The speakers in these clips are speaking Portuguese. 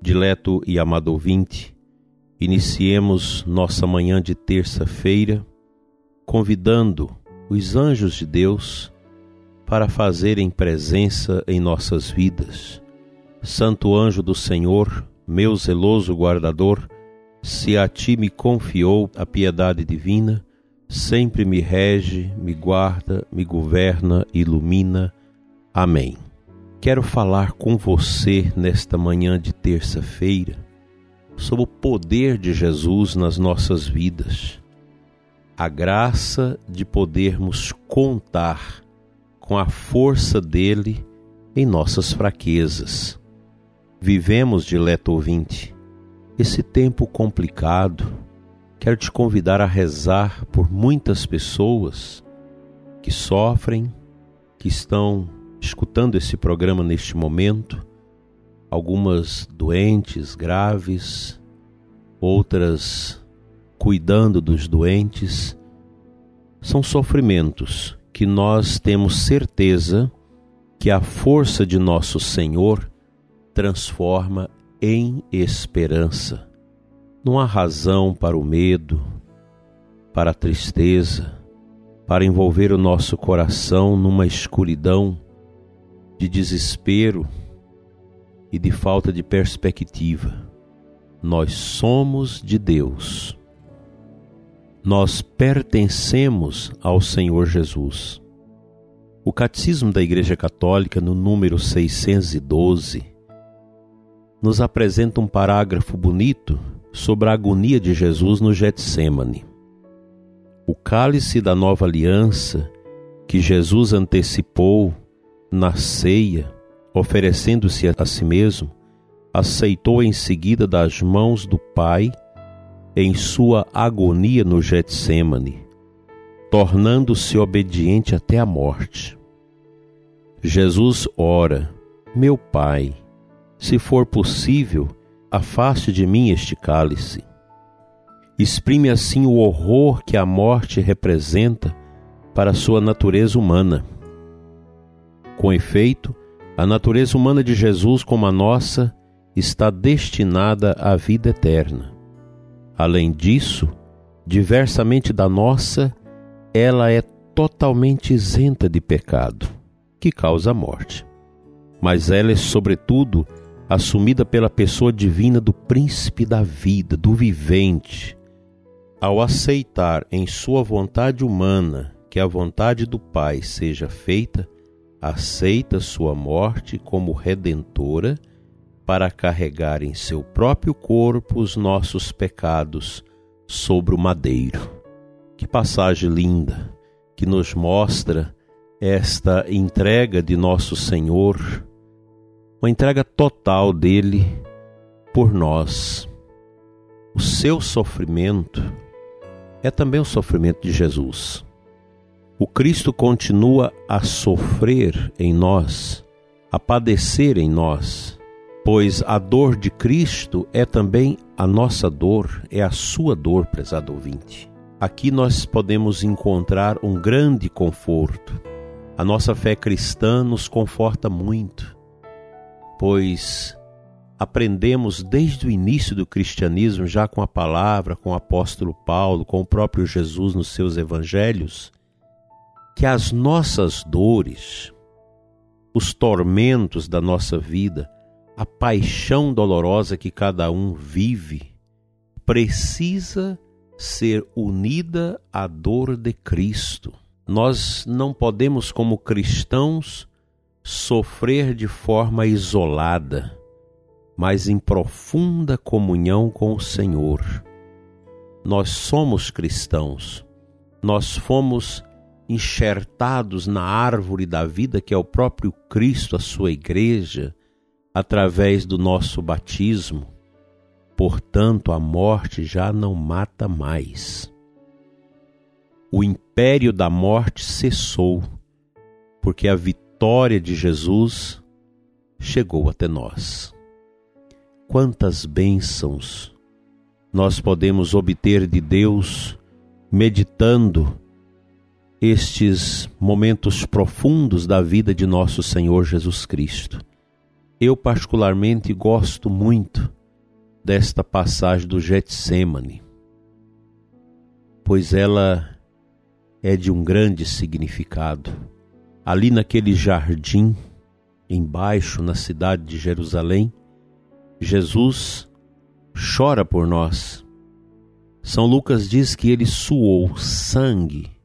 Dileto e amado ouvinte, iniciemos nossa manhã de terça-feira convidando os anjos de Deus para fazerem presença em nossas vidas. Santo anjo do Senhor, meu zeloso guardador, se a ti me confiou a piedade divina, sempre me rege, me guarda, me governa, ilumina. Amém. Quero falar com você nesta manhã de terça-feira sobre o poder de Jesus nas nossas vidas, a graça de podermos contar com a força dele em nossas fraquezas. Vivemos, dileto ouvinte, esse tempo complicado quero te convidar a rezar por muitas pessoas que sofrem, que estão escutando esse programa neste momento, algumas doentes graves, outras cuidando dos doentes. São sofrimentos que nós temos certeza que a força de nosso Senhor transforma em esperança. Não há razão para o medo, para a tristeza, para envolver o nosso coração numa escuridão de desespero e de falta de perspectiva. Nós somos de Deus. Nós pertencemos ao Senhor Jesus. O Catecismo da Igreja Católica, no número 612, nos apresenta um parágrafo bonito sobre a agonia de Jesus no Getsemane. O cálice da nova aliança que Jesus antecipou na ceia, oferecendo-se a si mesmo, aceitou em seguida das mãos do Pai em sua agonia no Getsemane, tornando-se obediente até a morte. Jesus ora: Meu Pai, se for possível, afaste de mim este cálice. Exprime assim o horror que a morte representa para sua natureza humana. Com efeito, a natureza humana de Jesus, como a nossa, está destinada à vida eterna. Além disso, diversamente da nossa, ela é totalmente isenta de pecado, que causa a morte. Mas ela é, sobretudo, assumida pela pessoa divina do príncipe da vida, do vivente. Ao aceitar em sua vontade humana que a vontade do Pai seja feita, aceita sua morte como redentora para carregar em seu próprio corpo os nossos pecados sobre o madeiro. Que passagem linda que nos mostra esta entrega de nosso Senhor uma entrega total dele por nós. O seu sofrimento é também o sofrimento de Jesus. O Cristo continua a sofrer em nós, a padecer em nós, pois a dor de Cristo é também a nossa dor, é a sua dor, prezado ouvinte. Aqui nós podemos encontrar um grande conforto. A nossa fé cristã nos conforta muito pois aprendemos desde o início do cristianismo, já com a palavra, com o apóstolo Paulo, com o próprio Jesus nos seus evangelhos, que as nossas dores, os tormentos da nossa vida, a paixão dolorosa que cada um vive, precisa ser unida à dor de Cristo. Nós não podemos, como cristãos, sofrer de forma isolada, mas em profunda comunhão com o Senhor. Nós somos cristãos, nós fomos enxertados na árvore da vida que é o próprio Cristo, a sua igreja, através do nosso batismo. portanto a morte já não mata mais. O império da morte cessou, porque a vitória de Jesus chegou até nós. Quantas bênçãos nós podemos obter de Deus meditando estes momentos profundos da vida de nosso Senhor Jesus Cristo. Eu, particularmente, gosto muito desta passagem do Getsemane, pois ela é de um grande significado. Ali naquele jardim, embaixo na cidade de Jerusalém, Jesus chora por nós. São Lucas diz que ele suou sangue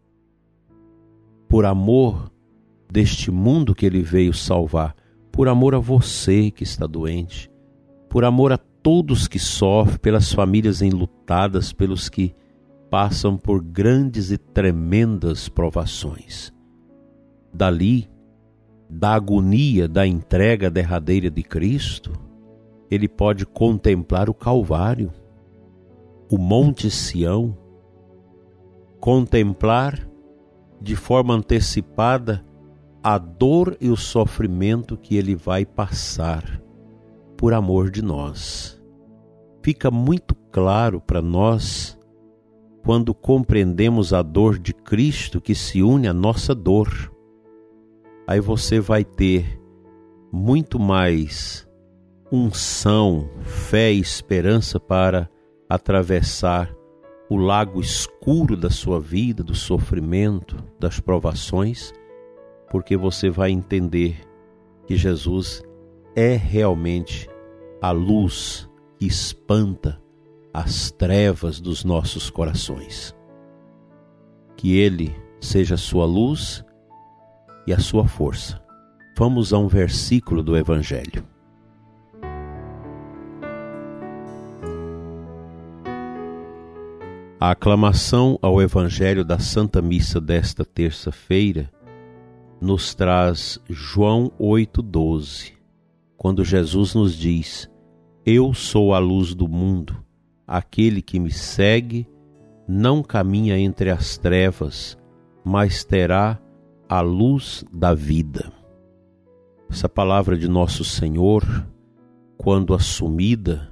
por amor deste mundo que ele veio salvar, por amor a você que está doente, por amor a todos que sofrem, pelas famílias enlutadas, pelos que passam por grandes e tremendas provações. Dali, da agonia da entrega derradeira de Cristo, ele pode contemplar o Calvário, o Monte Sião, contemplar de forma antecipada a dor e o sofrimento que ele vai passar por amor de nós. Fica muito claro para nós quando compreendemos a dor de Cristo que se une à nossa dor. Aí você vai ter muito mais unção, fé e esperança para atravessar o lago escuro da sua vida, do sofrimento, das provações, porque você vai entender que Jesus é realmente a luz que espanta as trevas dos nossos corações. Que Ele seja a sua luz e a sua força. Vamos a um versículo do Evangelho. A aclamação ao Evangelho da Santa Missa desta terça-feira nos traz João 8,12, quando Jesus nos diz: Eu sou a luz do mundo, aquele que me segue não caminha entre as trevas, mas terá a luz da vida. Essa palavra de nosso Senhor, quando assumida,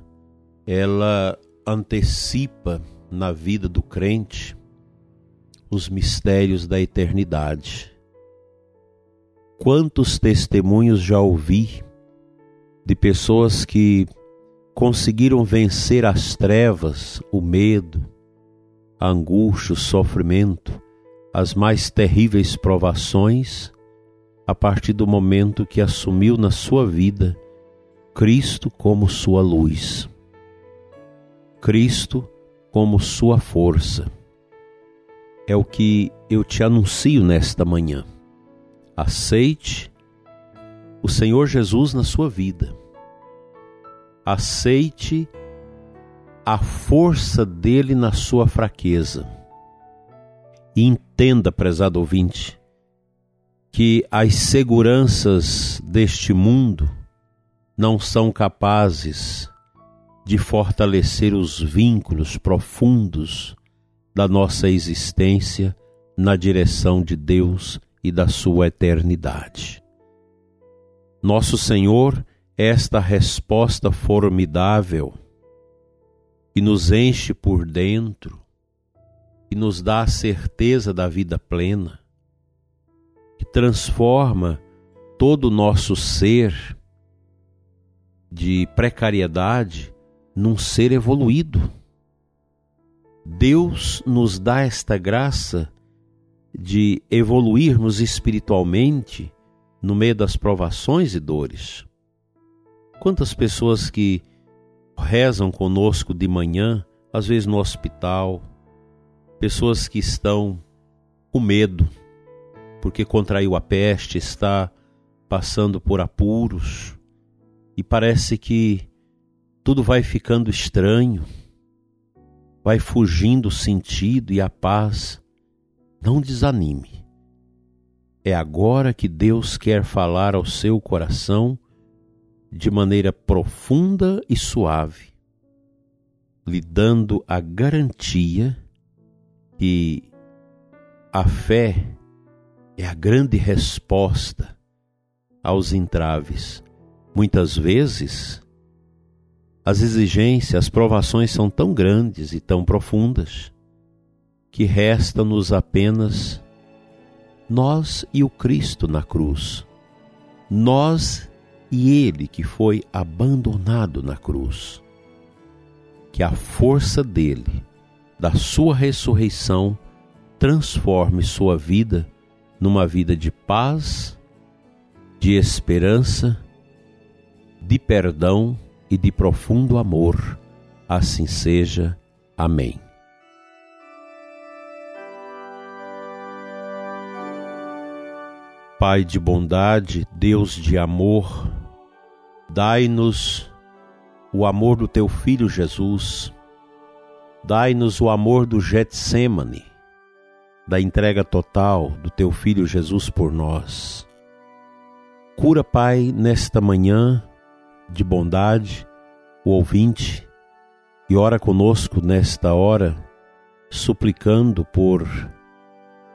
ela antecipa na vida do crente os mistérios da eternidade. Quantos testemunhos já ouvi de pessoas que conseguiram vencer as trevas, o medo, a angústia, o sofrimento, as mais terríveis provações, a partir do momento que assumiu na sua vida Cristo como sua luz. Cristo como sua força. É o que eu te anuncio nesta manhã. Aceite o Senhor Jesus na sua vida. Aceite a força dele na sua fraqueza. E entenda, prezado ouvinte, que as seguranças deste mundo não são capazes de fortalecer os vínculos profundos da nossa existência na direção de Deus e da sua eternidade. Nosso Senhor esta resposta formidável que nos enche por dentro e nos dá a certeza da vida plena, que transforma todo o nosso ser de precariedade num ser evoluído. Deus nos dá esta graça de evoluirmos espiritualmente no meio das provações e dores. Quantas pessoas que rezam conosco de manhã, às vezes no hospital, pessoas que estão com medo, porque contraiu a peste, está passando por apuros, e parece que tudo vai ficando estranho, vai fugindo o sentido e a paz. Não desanime. É agora que Deus quer falar ao seu coração de maneira profunda e suave. lhe dando a garantia que a fé é a grande resposta aos entraves. Muitas vezes, as exigências, as provações são tão grandes e tão profundas que resta-nos apenas nós e o Cristo na cruz, nós e Ele que foi abandonado na cruz. Que a força dele, da sua ressurreição, transforme sua vida numa vida de paz, de esperança, de perdão e de profundo amor. Assim seja. Amém. Pai de bondade, Deus de amor, dai-nos o amor do teu filho Jesus, dai-nos o amor do Getsemane, da entrega total do teu filho Jesus por nós. Cura, Pai, nesta manhã de bondade, o ouvinte, e ora conosco nesta hora, suplicando por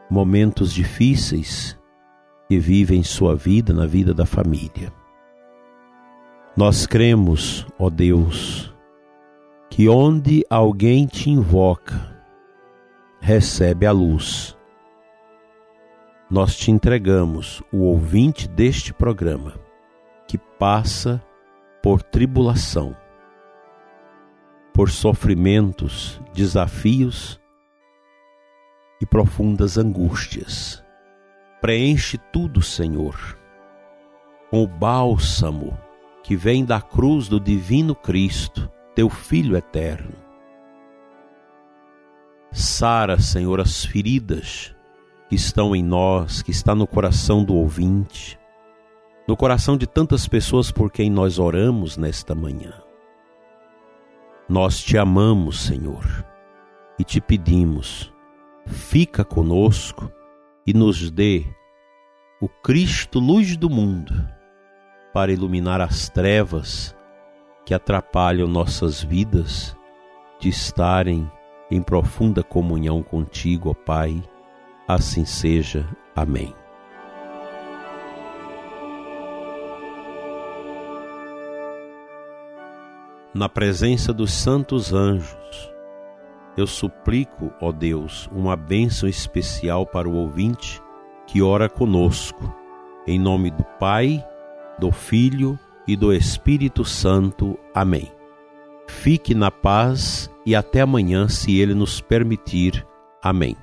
momentos difíceis que vivem sua vida na vida da família. Nós cremos, ó Deus, que onde alguém te invoca, recebe a luz. Nós te entregamos o ouvinte deste programa que passa por tribulação, por sofrimentos, desafios e profundas angústias Preenche tudo, Senhor, com o bálsamo que vem da cruz do Divino Cristo, teu Filho eterno. Sara, Senhor, as feridas que estão em nós, que está no coração do ouvinte, no coração de tantas pessoas por quem nós oramos nesta manhã. Nós te amamos, Senhor, e te pedimos, fica conosco e nos dê o Cristo, luz do mundo, para iluminar as trevas que atrapalham nossas vidas de estarem em profunda comunhão contigo, ó Pai. Assim seja. Amém. Na presença dos santos anjos, eu suplico, ó Deus, uma bênção especial para o ouvinte que ora conosco. Em nome do Pai, do Filho e do Espírito Santo. Amém. Fique na paz e até amanhã, se Ele nos permitir. Amém.